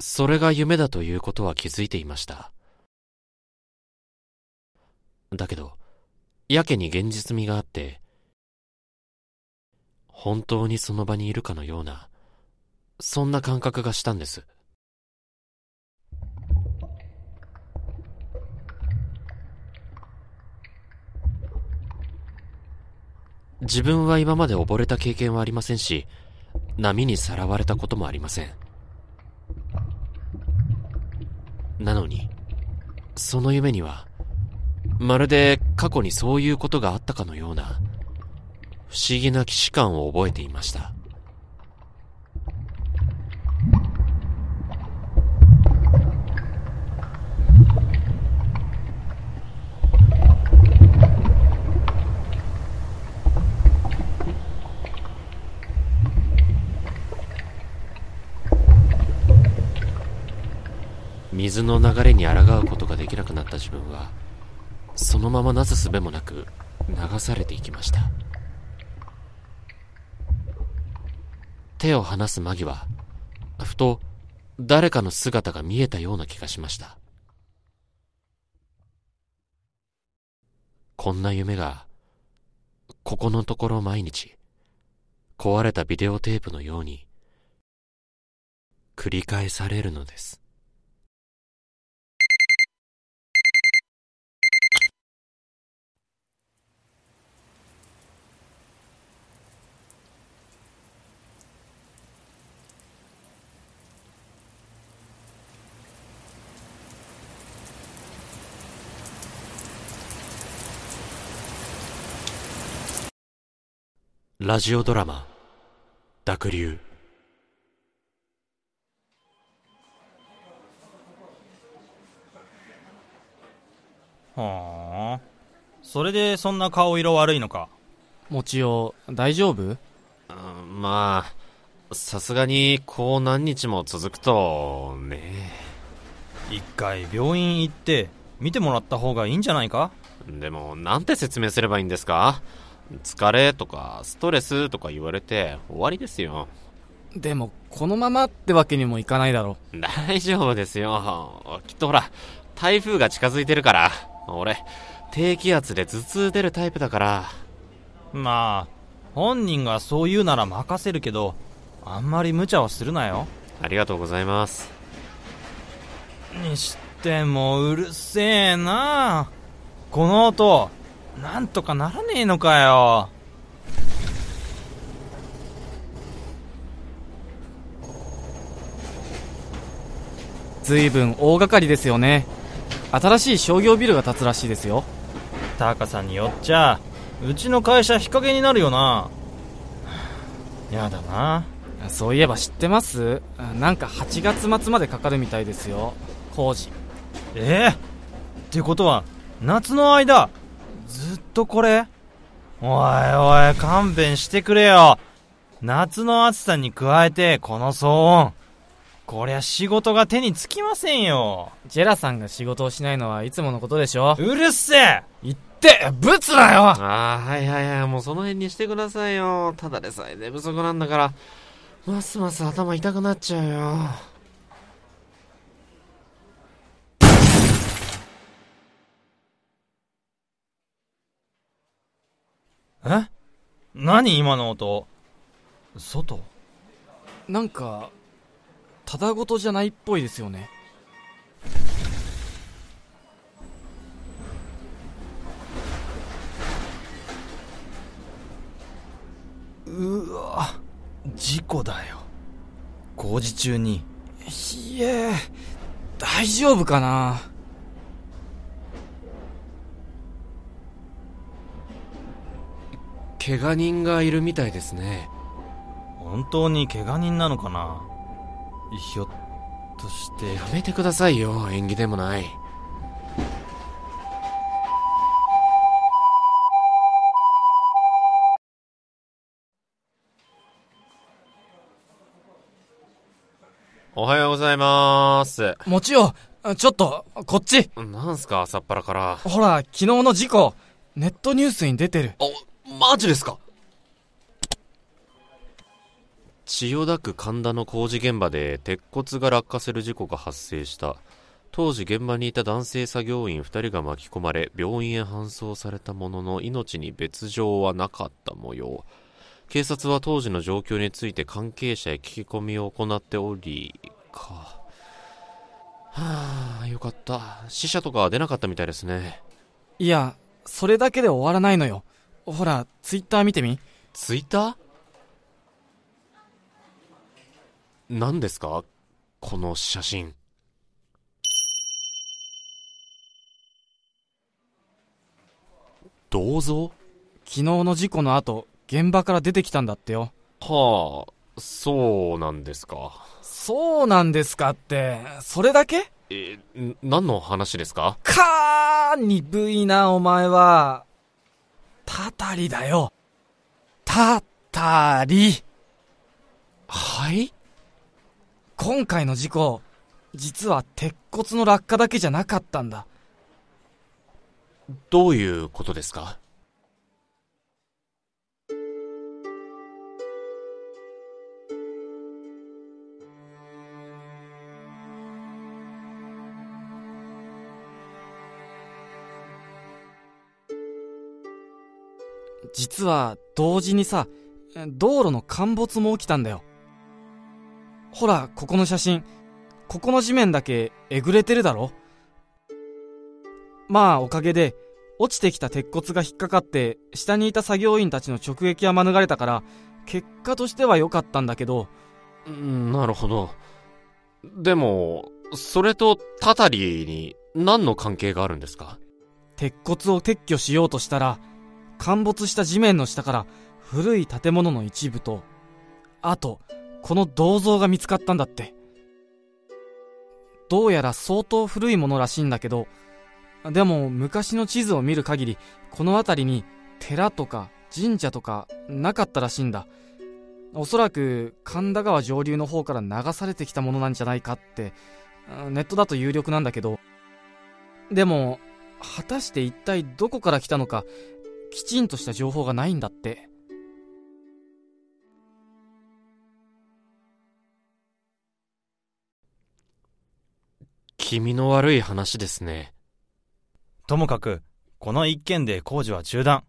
それが夢だということは気づいていました。だけど、やけに現実味があって、本当にその場にいるかのような、そんな感覚がしたんです。自分は今まで溺れた経験はありませんし、波にさらわれたこともありません。なのに、その夢には、まるで過去にそういうことがあったかのような、不思議な既視感を覚えていました。水の流れに抗うことができなくなった自分は、そのままなすすべもなく流されていきました。手を離す間際、ふと誰かの姿が見えたような気がしました。こんな夢が、ここのところ毎日、壊れたビデオテープのように、繰り返されるのです。ラジオドラマ、濁流。はあ。それでそんな顔色悪いのか？もちお、大丈夫？あまあ、さすがにこう何日も続くと、ね。一回病院行って見てもらった方がいいんじゃないか？でも、なんて説明すればいいんですか？疲れとかストレスとか言われて終わりですよ。でも、このままってわけにもいかないだろ大丈夫ですよ。きっとほら、台風が近づいてるから。俺、低気圧で頭痛出るタイプだから。まあ本人がそう言うなら任せるけどあんまり無茶はするなよありがとうございます。にしてもうるせえなこの音なんとかならねえのかよずいぶん大掛かりですよね。新しい商業ビルが建つらしいですよ。高さによっちゃうちの会社日陰になるよなやだなそういえば知ってます？なんか8月末までかかるみたいですよ。工事。ええ？ってことは夏の間ずっとこれ？おいおい勘弁してくれよ。夏の暑さに加えてこの騒音。こりゃ仕事が手につきませんよ。ジェラさんが仕事をしないのはいつものことでしょ？うるせえ！言って、ブツだよ！ああ、はいはいはい、もうその辺にしてくださいよ。ただでさえ寝不足なんだから、ますます頭痛くなっちゃうよ。え？何今の音？外？なんか、ただごとじゃないっぽいですよね。うわ事故だよ。工事中に。いえ、大丈夫かな怪我人がいるみたいですね。本当に怪我人なのかな？ひょっとしてやめてくださいよ、縁起でもない。おはようございます。もちよ、ちょっと、こっちなんすか、朝っぱらから。ほら、昨日の事故、ネットニュースに出てる。あ、マジですか？千代田区神田の工事現場で鉄骨が落下する事故が発生した。当時現場にいた男性作業員2人が巻き込まれ病院へ搬送されたものの命に別状はなかった模様。警察は当時の状況について関係者へ聞き込みを行っておりか。はあよかった。死者とかは出なかったみたいですね。いや、それだけで終わらないのよ。ほら、ツイッター見てみ。ツイッター？何ですか？この写真。銅像？昨日の事故の後、現場から出てきたんだってよ。はあそうなんですか。そうなんですかって、それだけ？えん何の話ですか？かー、鈍いな、お前は。たたりだよ。たたり。はい？今回の事故、実は鉄骨の落下だけじゃなかったんだ。どういうことですか？実は、同時にさ、道路の陥没も起きたんだよ。ほら、ここの写真。ここの地面だけえぐれてるだろまあ、おかげで、落ちてきた鉄骨が引っかかって、下にいた作業員たちの直撃は免れたから、結果としては良かったんだけど、うんなるほどでもそれとタタリに何の関係があるんですか？鉄骨を撤去しようとしたら、陥没した地面の下から古い建物の一部と、あと、この銅像が見つかったんだって。どうやら相当古いものらしいんだけど、でも昔の地図を見る限り、この辺りに寺とか神社とかなかったらしいんだ。おそらく神田川上流の方から流されてきたものなんじゃないかって、ネットだと有力なんだけど、でも、果たして一体どこから来たのか、きちんとした情報がないんだって。気味の悪い話ですねともかく、この一件で工事は中断。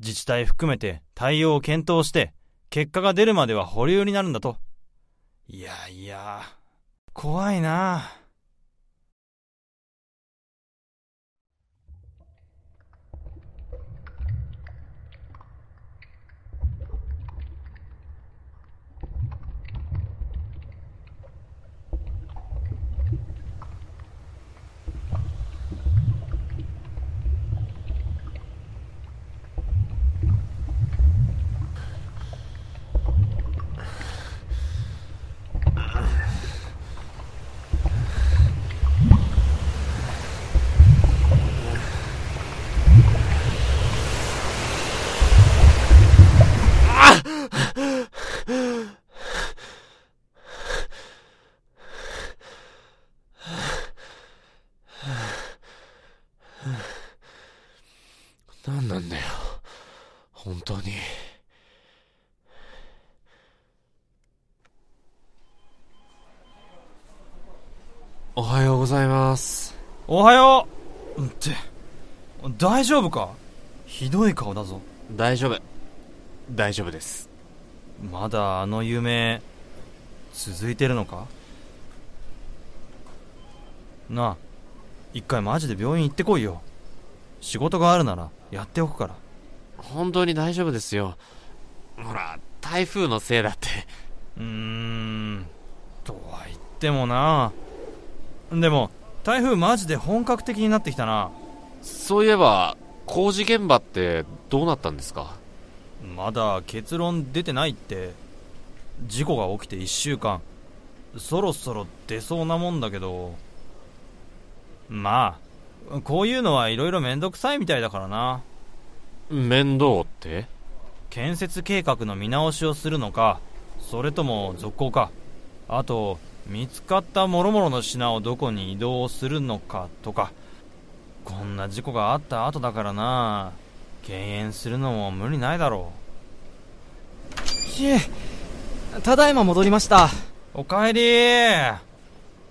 自治体含めて対応を検討して、結果が出るまでは保留になるんだと。いやいや、怖いな何なんだよ本当におはようございます。おはよう。って、大丈夫か？ひどい顔だぞ。大丈夫。大丈夫です。まだあの夢、続いてるのか？なあ、一回マジで病院行ってこいよ。仕事があるならやっておくから。本当に大丈夫ですよ。ほら台風のせいだって。うーん、とは言ってもな。でも、台風マジで本格的になってきたな。そういえば工事現場ってどうなったんですか？まだ結論出てないって。事故が起きて1週間。そろそろ出そうなもんだけど。まあ、こういうのはいろいろめんどくさいみたいだからな。面倒って？建設計画の見直しをするのか、それとも続行か。あと、見つかった諸々の品をどこに移動するのかとか。こんな事故があった後だからな。敬遠するのも無理ないだろひえ、ただいま戻りました。おかえり。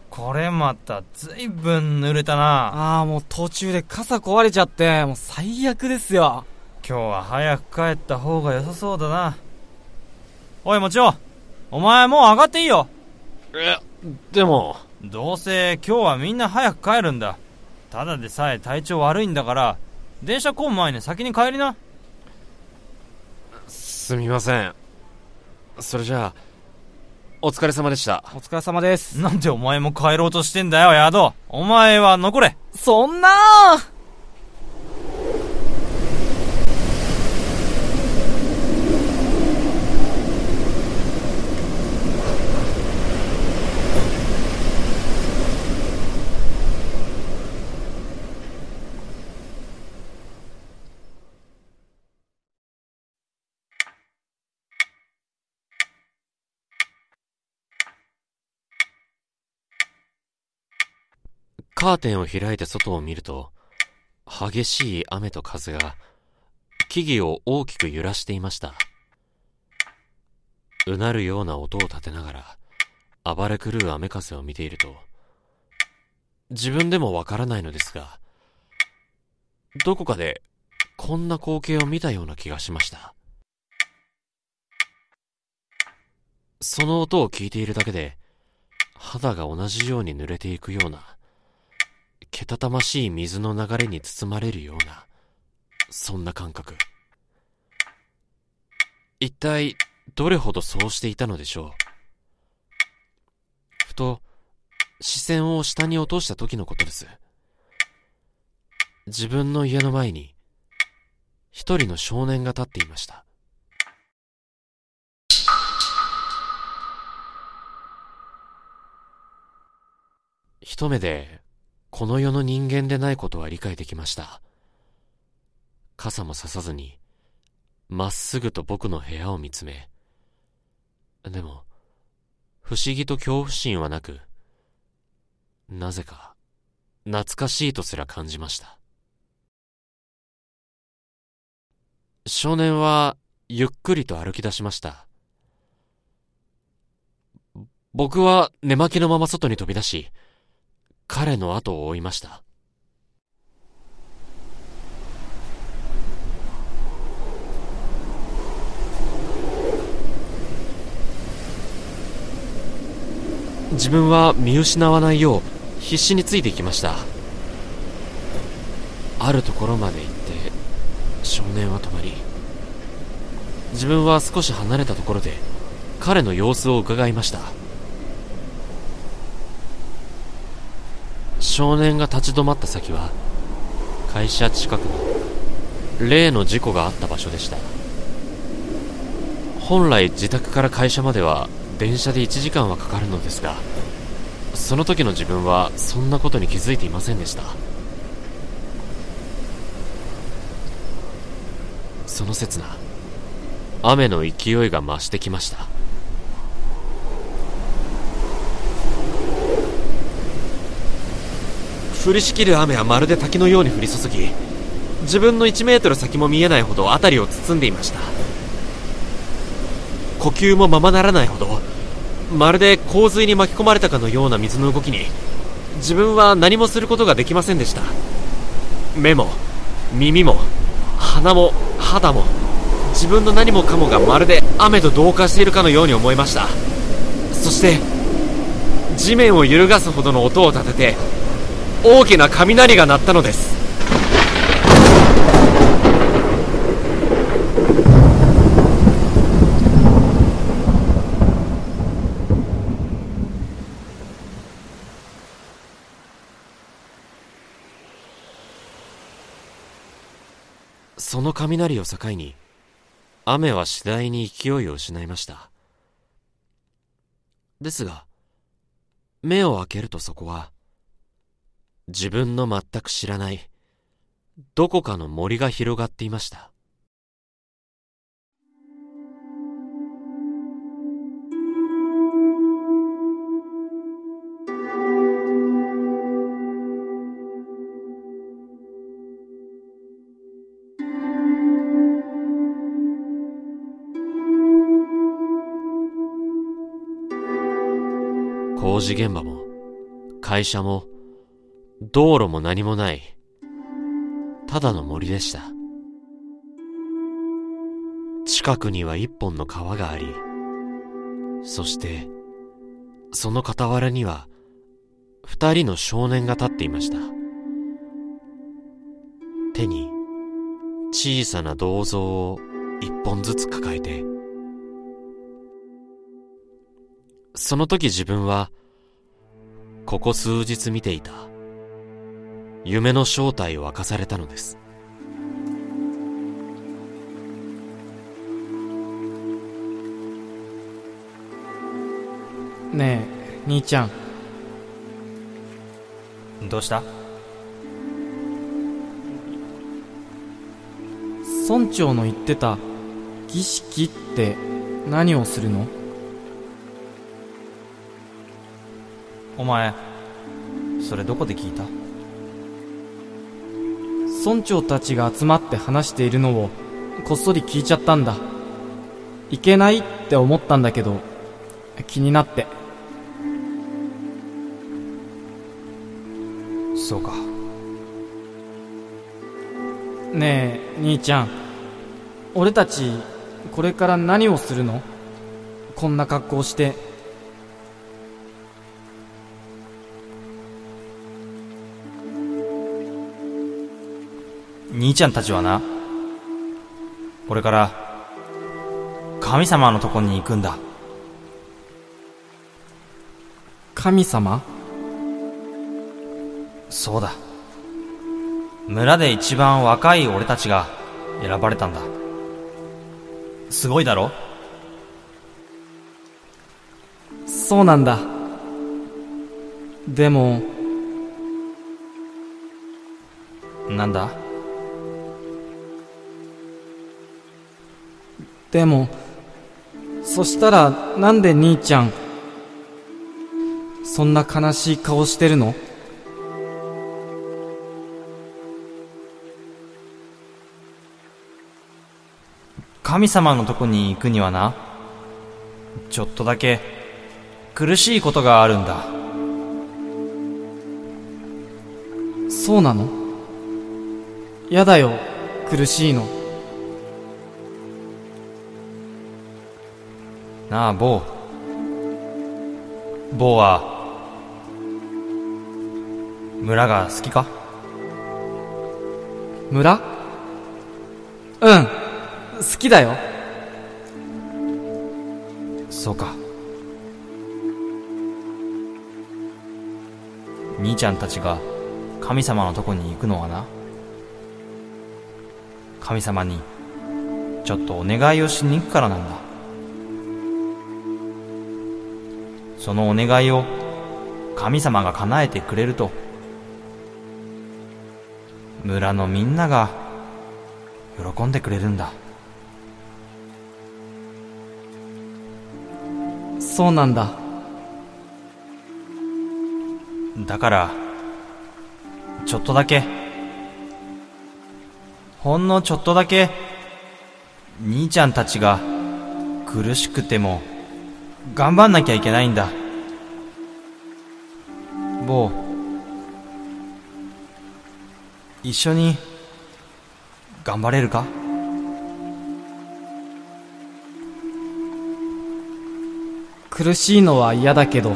これまたずいぶん濡れたな。ああもう途中で傘壊れちゃってもう最悪ですよ。今日は早く帰った方が良さそうだな。おいもちおお前もう上がっていいよえでも。どうせ今日はみんな早く帰るんだ。ただでさえ体調悪いんだから。電車来ん前に先に帰りな。すみません。それじゃあお疲れ様でした。お疲れ様です。なんでお前も帰ろうとしてんだよヤド。お前は残れ。そんなカーテンを開いて外を見ると、激しい雨と風が木々を大きく揺らしていました。うなるような音を立てながら暴れ狂う雨風を見ていると、自分でもわからないのですが、どこかでこんな光景を見たような気がしました。その音を聞いているだけで、肌が同じように濡れていくような、けたたましい水の流れに包まれるような、そんな感覚。一体、どれほどそうしていたのでしょう？ふと、視線を下に落とした時のことです。自分の家の前に、一人の少年が立っていました。一目で、この世の人間でないことは理解できました。傘もささずに、まっすぐと僕の部屋を見つめ、でも、不思議と恐怖心はなく、なぜか、懐かしいとすら感じました。少年は、ゆっくりと歩き出しました。僕は寝巻きのまま外に飛び出し、彼の後を追いました。自分は見失わないよう必死についていきました。あるところまで行って少年は止まり、自分は少し離れたところで彼の様子を伺いました。少年が立ち止まった先は会社近くの例の事故があった場所でした。本来自宅から会社までは電車で1時間はかかるのですがその時の自分はそんなことに気づいていませんでした。その刹那雨の勢いが増してきました。降りしきる雨はまるで滝のように降り注ぎ自分の1メートル先も見えないほど辺りを包んでいました。呼吸もままならないほどまるで洪水に巻き込まれたかのような水の動きに自分は何もすることができませんでした。目も耳も鼻も肌も自分の何もかもがまるで雨と同化しているかのように思いました。そして地面を揺るがすほどの音を立てて大きな雷が鳴ったのです。その雷を境に雨は次第に勢いを失いました。ですが目を開けるとそこは自分の全く知らない、どこかの森が広がっていました。工事現場も、会社も、道路も何もない、ただの森でした。近くには一本の川があり、そして、その傍らには、二人の少年が立っていました。手に、小さな銅像を一本ずつ抱えて、その時自分は、ここ数日見ていた、夢の正体を明かされたのです。ねえ、兄ちゃん。どうした？村長の言ってた儀式って何をするの？お前それどこで聞いた？村長たちが集まって話しているのをこっそり聞いちゃったんだ。いけないって思ったんだけど気になって。そうか。ねえ兄ちゃん。俺たちこれから何をするの？こんな格好して。兄ちゃんたちはな、これから、神様のとこに行くんだ。神様？そうだ。村で一番若い俺たちが選ばれたんだ。すごいだろ？そうなんだ。でも、なんだ？でも、そしたらなんで兄ちゃん、そんな悲しい顔してるの？神様のとこに行くにはな、ちょっとだけ苦しいことがあるんだ。そうなの？やだよ、苦しいの。なあ坊。坊は村が好きか？村？うん好きだよ。そうか。兄ちゃんたちが神様のとこに行くのはな。神様にちょっとお願いをしに行くからなんだ。そのお願いを神様が叶えてくれると。村のみんなが喜んでくれるんだ。そうなんだ。だからちょっとだけ。ほんのちょっとだけ兄ちゃんたちが苦しくても頑張んなきゃいけないんだ。坊。一緒に頑張れるか？苦しいのは嫌だけど。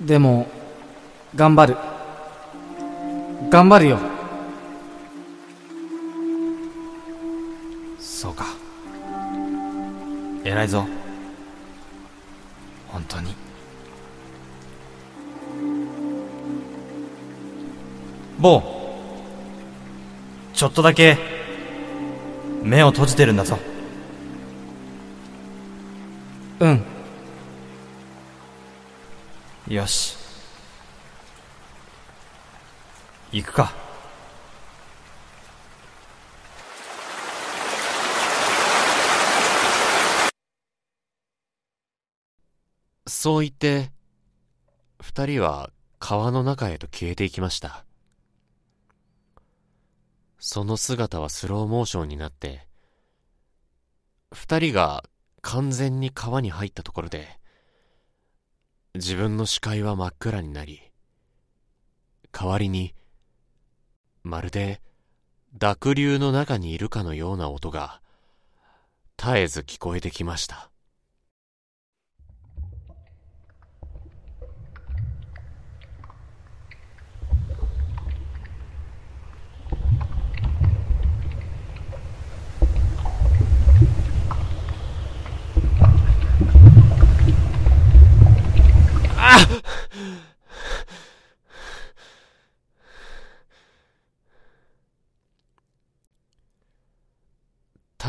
でも頑張る。頑張るよ。偉いぞ。本当に。坊ちょっとだけ目を閉じてるんだぞ。うん。よし。行くか。そう言って、二人は川の中へと消えていきました。その姿はスローモーションになって、二人が完全に川に入ったところで、自分の視界は真っ暗になり、代わりに、まるで濁流の中にいるかのような音が、絶えず聞こえてきました。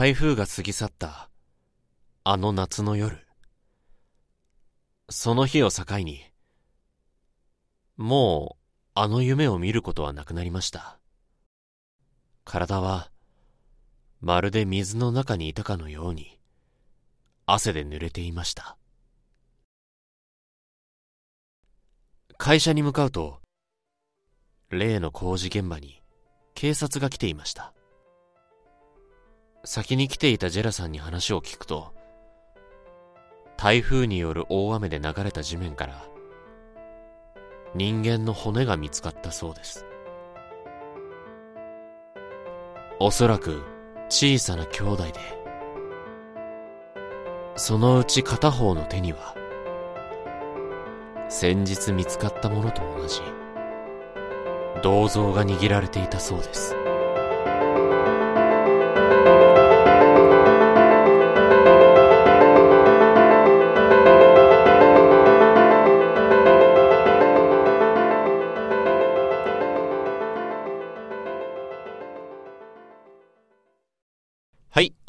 台風が過ぎ去った、あの夏の夜。その日を境に、もう、あの夢を見ることはなくなりました。体は、まるで水の中にいたかのように、汗で濡れていました。会社に向かうと、例の工事現場に警察が来ていました。先に来ていたジェラさんに話を聞くと、台風による大雨で流れた地面から、人間の骨が見つかったそうです。おそらく小さな兄弟で、そのうち片方の手には、先日見つかったものと同じ、銅像が握られていたそうです。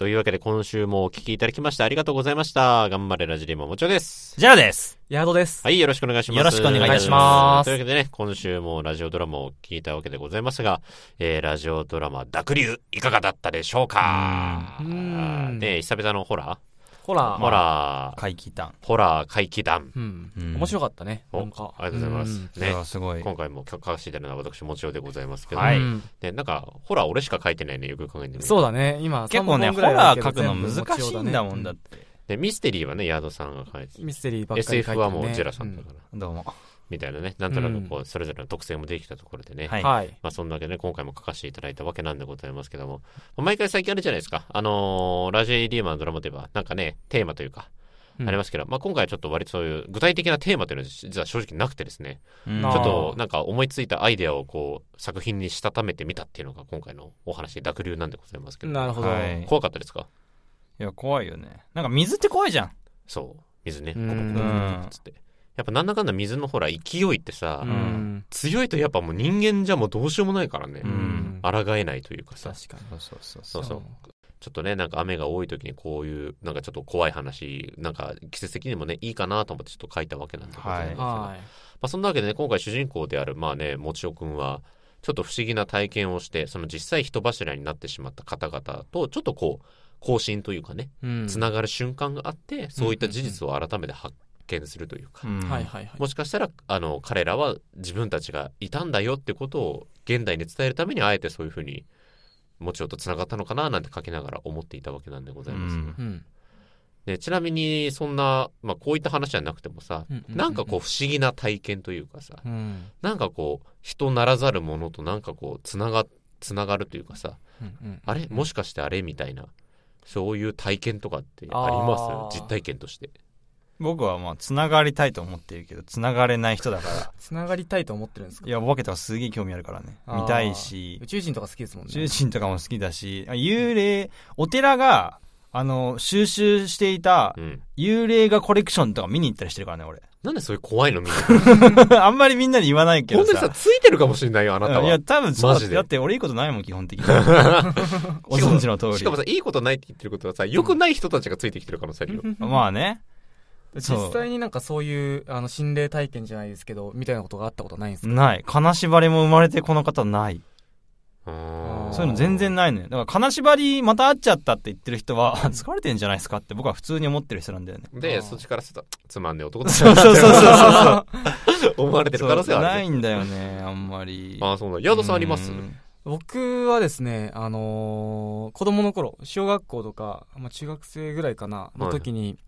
というわけで今週もお聞きいただきましてありがとうございました。頑張れラジリモもちょです。じゃあです。ヤードです。はい、よろしくお願いします。よろしくお願いいたしますというわけでね、今週もラジオドラマを聞いたわけでございますが、えー、ラジオドラマ、濁流、いかがだったでしょうか？うーんね久々のホラホラー。ーホラー、怪奇談。ホラー怪奇団。うん。うん面白かったね。おなんか。ありがとうございます。んね。すごい。今回も書かせていただいたのは私、もちろんでございますけど、はいうんね、なんか、ホラー俺しか書いてないね、よく考えてみそうだね。今、結構ね、ホラー書くの難しいんだもんだって。で、ミステリーはね、ヤードさんが書いてミステリーばっかり書いてる、ね。SF はもうジェラさんだから、どうも。みたいなね、なんとなくこう、それぞれの特性もできたところでね、はい。はい。まあそんなわけでね、今回も書かせていただいたわけなんでございますけども、まあ毎回最近あれじゃないですか、あのーラジオ AD マンのドラマといえば、なんかね、テーマというか、うん。ありますけど、まあ今回はちょっと割とそういう具体的なテーマというのは実は正直なくてですね、うん。ちょっとなんか思いついたアイデアをこう、作品にしたためてみたっていうのが今回のお話、濁流なんでございますけど、なるほど。はい。怖かったですか？いや、怖いよね。なんか水って怖いじゃん。そう、水ね、うん。コポコポコポコつって。やっぱなんだかんだ水のほら勢いってさ、ううんん。強いとやっぱもう人間じゃもうどうしようもないからね、うん抗えないというかさ、確かに。そうそうそうそうそう。ちょっとね、なんか雨が多い時にこういう、なんかちょっと怖い話、なんか季節的にもね、いいかなと思ってちょっと書いたわけなんでございますけど、まはい。あそんなわけでね、今回主人公である、まあね、もちおくんは、ちょっと不思議な体験をして、その実際人柱になってしまった方々と、ちょっとこう、更新というかね、うんつながる瞬間があって、そういった事実を改めて発見するというか、うんはいはいはい。もしかしたら、あの、彼らは自分たちがいたんだよってことを現代に伝えるために、あえてそういうふうに、もちろんと繋がったのかななんて書きながら思っていたわけなんでございます。うんうん。でちなみに、そんな、まあ、こういった話じゃなくてもさ、うんなんかこう、不思議な体験というかさ、うん。なんかこう、人ならざるものとなんかこう、つなが、つながるというかさ、うんうんあれ？もしかしてあれ？みたいな、そういう体験とかってあります？実体験として。僕はまあ、繋がりたいと思っているけど、繋がれない人だから。つながりたいと思ってるんですか？いや、お化けとかすげえ興味あるからね。見たいし宇、宙人とか好きですもんね。宇宙人とかも好きだし、幽霊、お寺が、あの、収集していたうん。幽霊画コレクションとか見に行ったりしてるからね、俺。なんでそういう怖いのみんな。あんまりみんなに言わないけどさ。本当にさ、ついてるかもしれないよ、あなたは。いや、多分そうだマジでだって俺いいことないもん、基本的に。ご存知の通り。しかもさ、いいことないって言ってることはさ、良くない人たちがついてきてる可能性あるよ。まあね。実際になんかそういう、あの、心霊体験じゃないですけど、みたいなことがあったことないんですか？ない。金縛りも生まれてこの方ない。そういうの全然ないのよ。だから金縛りまた会っちゃったって言ってる人は、疲れてんじゃないですかって僕は普通に思ってる人なんだよね。で、そっちからすると、つまんねえ男だそうそうそうそうそう。思われてる可能性はある、ね。ないんだよね、あんまり。ああ、そうなの。ヤードさんあります？うん僕はですね、あのー子供の頃、小学校とか、まあ、中学生ぐらいかな、の時に、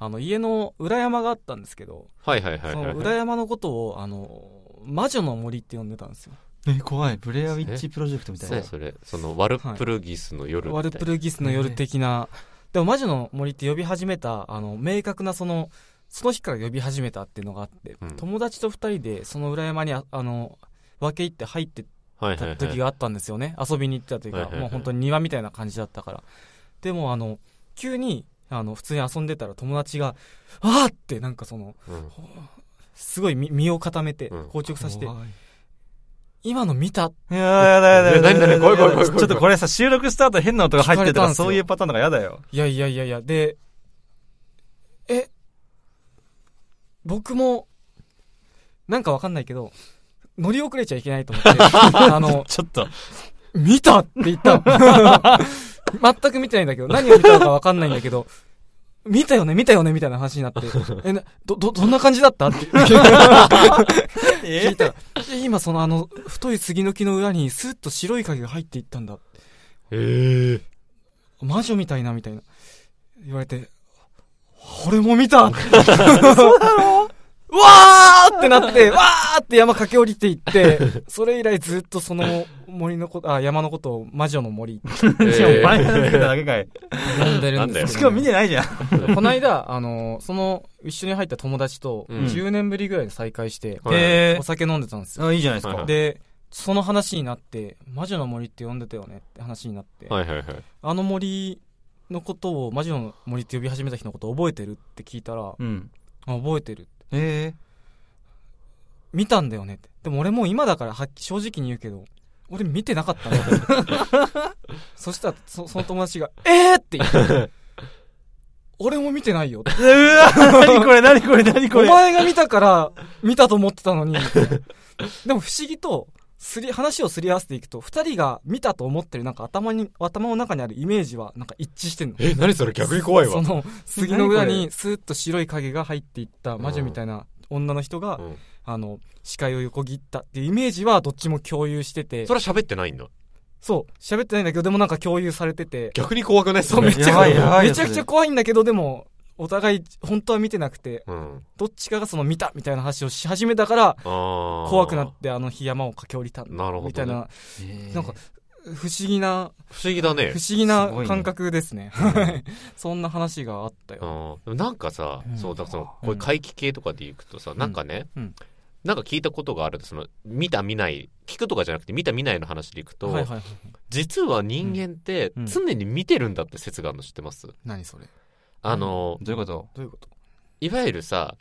あの、家の裏山があったんですけど、はいはいはいそはい。の裏山のことを、あの、魔女の森って呼んでたんですよ。え怖いブレアウィッチプロジェクトみたいなそうそれ、その、ワルプルギスの夜みたいなワルプルギスの夜的な、でも魔女の森って呼び始めた、あの、明確なその、その日から呼び始めたっていうのがあって、うん友達と二人でその裏山にあ、あの、分け入って入ってはいはいはい。た時があったんですよね。遊びに行ってた時が、はいはいはいもう本当に庭みたいな感じだったから。でもあの、急に、あの、普通に遊んでたら友達が、あーってなんかその、うん。すごい身身を固めてうん、硬直させて、今の見た？いやーやだやだやだ何何怖い怖い怖い怖い。ちょっとこれさ、収録スタート変な音が入ってたんすよ。そういうパターンとかやだよ。いやいやいやいや、で、え、僕も、なんかわかんないけど、乗り遅れちゃいけないと思って、あの、ちょっと。見たって言ったの。全く見てないんだけど、何を見たのかわかんないんだけど、見たよね見たよねみたいな話になって、え、な、ど、ど、どんな感じだった？って 聞いたら、え今そのあの、太い杉の木の裏にスッと白い影が入っていったんだ。ええ。魔女みたいなみたいな。言われて、俺も見たそうだろうわーってなって、わーって山駆け下りていって、それ以来ずっとその森のこと、あ、山のことを魔女の森ってしかもえ前が出てただけかい。呼んでるんですしかも見てないじゃん。この間、あの、その、一緒に入った友達と、うん10年ぶりぐらいで再会して、はいへお酒飲んでたんですよ。あ、いいじゃないですか。で、その話になって、魔女の森って呼んでたよねって話になって、はいはいはい。あの森のことを、魔女の森って呼び始めた日のことを覚えてるって聞いたら、うん。あ覚えてる。え見たんだよねって。でも俺もう今だからはっき正直に言うけど、俺見てなかったんだよ。そしたらそ、その友達が、えーって言って、俺も見てないよって。ー。うわ何これ何これ何こおれ前が見たから、見たと思ってたのに、でも不思議と、すり、話をすり合わせていくと、二人が見たと思ってるなんか頭に、頭の中にあるイメージはなんか一致してんの。え、何それ？逆に怖いわ。その、杉の裏にスーッと白い影が入っていった魔女みたいな女の人が、うん。あの、視界を横切ったっていうイメージはどっちも共有してて。そ、れは喋ってないんだ？そう、喋ってないんだけど、でもなんか共有されてて、逆に怖くないっすそう、ねめっちゃやばいやばいめちゃくちゃ怖いんだけど、でも、お互い、本当は見てなくて、うん。どっちかがその見たみたいな話をし始めたから、ああ。怖くなってあの日山を駆け下りたなるほどね。みたいな、えー。なんか、不思議な、不思議だね。不。思議な感覚ですね。そんな話があったよ。うん。なんかさ、うん。そうだそのこういう怪奇系とかでいくとさ、なんかね、うん。なんか聞いたことがある。その見た見ない聞くとかじゃなくて見た見ないの話でいくと、はいはいはい。実は人間ってうん。常に見てるんだって説があるの知ってます、何それ？あのどういうこと？どういうこと？いわゆるさ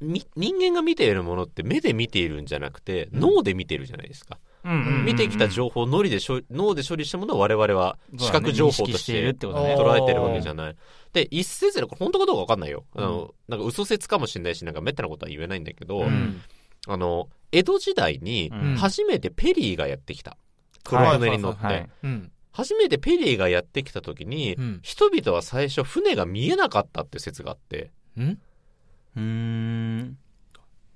み人間が見ているものって目で見ているんじゃなくて脳で見てるじゃないですか、うん見てきた情報を脳でしょ脳で処理したものを我々は視覚情報としているっててことね。捉えてるわけじゃない。で、一説で、これ本当かどうかわかんないよ。あの、なんか嘘説かもしれないし、なんかめったなことは言えないんだけど、うん。あの、江戸時代にうん。初めてペリーがやってきた。黒船に乗って。初めてペリーがやってきた時に、うん。人々は最初船が見えなかったって説があって、ん？うーん。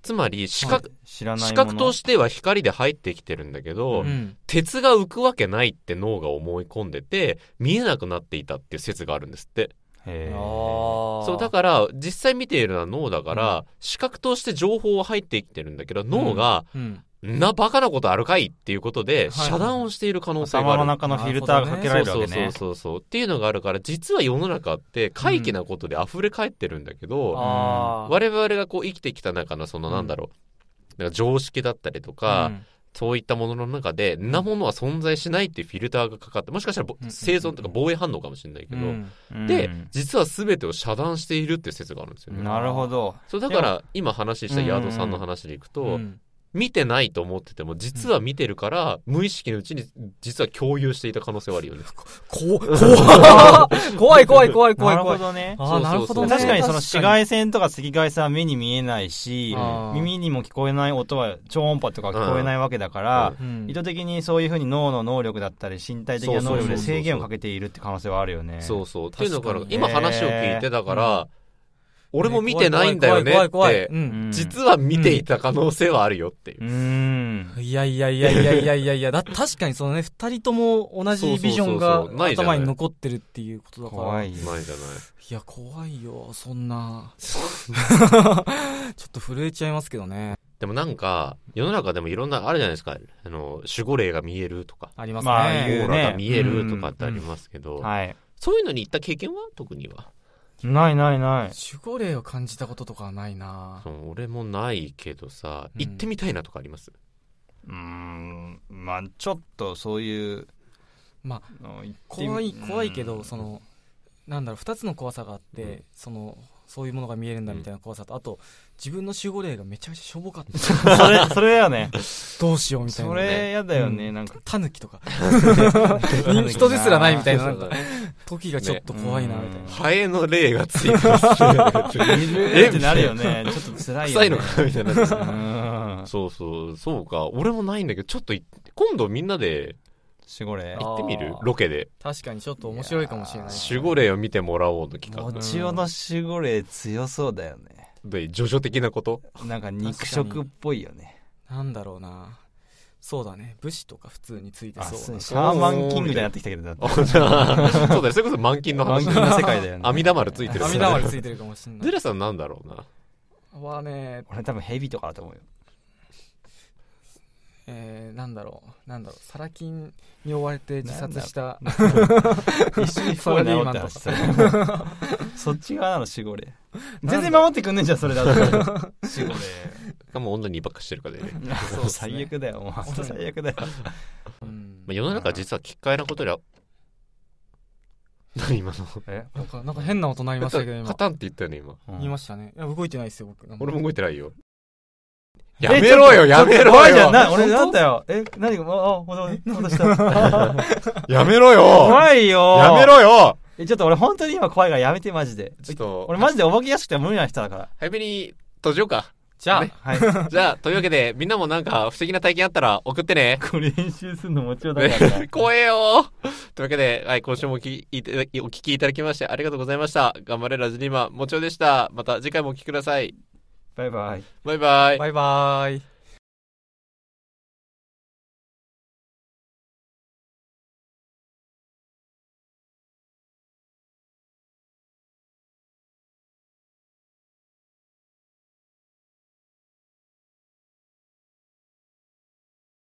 つまり視覚、知らない。視覚としては光で入ってきてるんだけど、うん。鉄が浮くわけないって脳が思い込んでて、見えなくなっていたっていう説があるんですって。へーそう、だから、実際見ているのは脳だから、視覚として情報は入ってきてるんだけど、脳が、うん。な、バカなことあるかいっていうことで、はい遮断をしている可能性がある。頭の中のフィルターがかけられるわけね。そうそうそう。そう。っていうのがあるから、実は世の中って怪奇なことで溢れ返ってるんだけど、あー。我々がこう生きてきた中のそのなんだろう、なんか常識だったりとか、うん。そういったものの中で、んなものは存在しないっていうフィルターがかかって、もしかしたら生存とか防衛反応かもしれないけど、うん。うん。で、実は全てを遮断しているっていう説があるんですよね。なるほど。そうだから今話したヤードさんの話でいくと、うん見てないと思ってても実は見てるから、無意識のうちに実は共有していた可能性はあるよね。こ、怖い怖い怖い怖いなる怖い。ほどね。ああ、なるほどね。確かにその紫外線とか赤外線は目に見えないし耳にも聞こえない音は超音波とか聞こえないわけだから、うん意図的にそういうふうに脳の能力だったり身体的な能力で制限をかけているって可能性はあるよね。そうそう。っていうのから今話を聞いてだから、俺も見てないんだよねっ怖い怖い怖い。て実は見ていた可能性はあるよっていうう。ん。いやいやいやいやいやいやいや、だ 確かにそのね、二人とも同じビジョンが頭に残ってるっていうことだから。怖い。ないじゃない。いや、怖いよ、そんな。ちょっと震えちゃいますけどね。でもなんか、世の中でもいろんな、あるじゃないですか。あの、守護霊が見えるとか、ありますね。言うーラが見えるとかってありますけど、はい。そういうのに行った経験は？特には。ないないない。守護霊を感じたこととかはないなそう俺もないけどさ、うん行ってみたいなとかあります、うーん。まあちょっとそういうまの言ってみ怖い、怖いけど、うんその、なんだろう、二つの怖さがあって、うんその、そういうものが見えるんだみたいな怖さと、あと、自分の守護霊がめちゃくちゃしょぼかった。それ、それやね。どうしようみたいな。それやだよね、うんなんか。タヌキとか。人ですらないみたいな、なんか、時がちょっと怖いな、みたいな。ハエの霊がついてます。いるってなるよね。ちょっと辛いよね。臭いのかなみたいな。うん。そうそう、そうか。俺もないんだけど、ちょっとい今度みんなで守護霊。行ってみる？ロケで。確かにちょっと面白いかもしれない。守護霊を見てもらおうの企画。もちおの守護霊強そうだよね。で、ジョジョ的なこと？なんか肉食っぽいよね。なんだろうな。そうだね。武士とか普通についてあ、そうなそうシ。ャーマンキングみたいになってきたけど、だって。そうだよ、それこそ満金の話。満金の世界だよね。阿弥陀丸ついてる。阿弥陀丸ついてるかもしれない。ゼ ラさんなんだろうな。はね、俺多分ヘビとかだと思うよ。えー、なんだろう。なんだろう。サラ金に追われて自殺した。一緒にフォー治って話するそっち側なの守護霊。全然守ってくんねえじゃん、それだって。守護かも女にばっかしてるかでね。霊。そう最悪だよ、もう。本当最悪だよ。うんまあ、世の中は実は奇怪なことには、何今のえ？なんか、なんか変な音鳴りましたけど、今。カタンって言ったよね、今。言いましたね。いや、動いてないですよ、僕。俺も動いてないよ。えやめろよ、やめろよ怖いじゃん。な、俺なんだよ。え、何が、あ、あ、ほど、ほどした。やめろよ怖いよ。やめろよえ、ちょっと俺本当に今怖いからやめて、マジで。ちょっと、俺マジでお化け屋敷って無理な人だから。早めに閉じようか。じゃあ、ねはい。じゃあ、というわけで、みんなもなんか不思議な体験あったら送ってね。これ練習するのもちろんだからね。怖えよというわけで、はい、今週もお聞きいただきお聞きいただきましてありがとうございました。頑張れラジニマ、もちろでした。また次回もお聞きください。バイバイ。バイバイ。バイバーイ。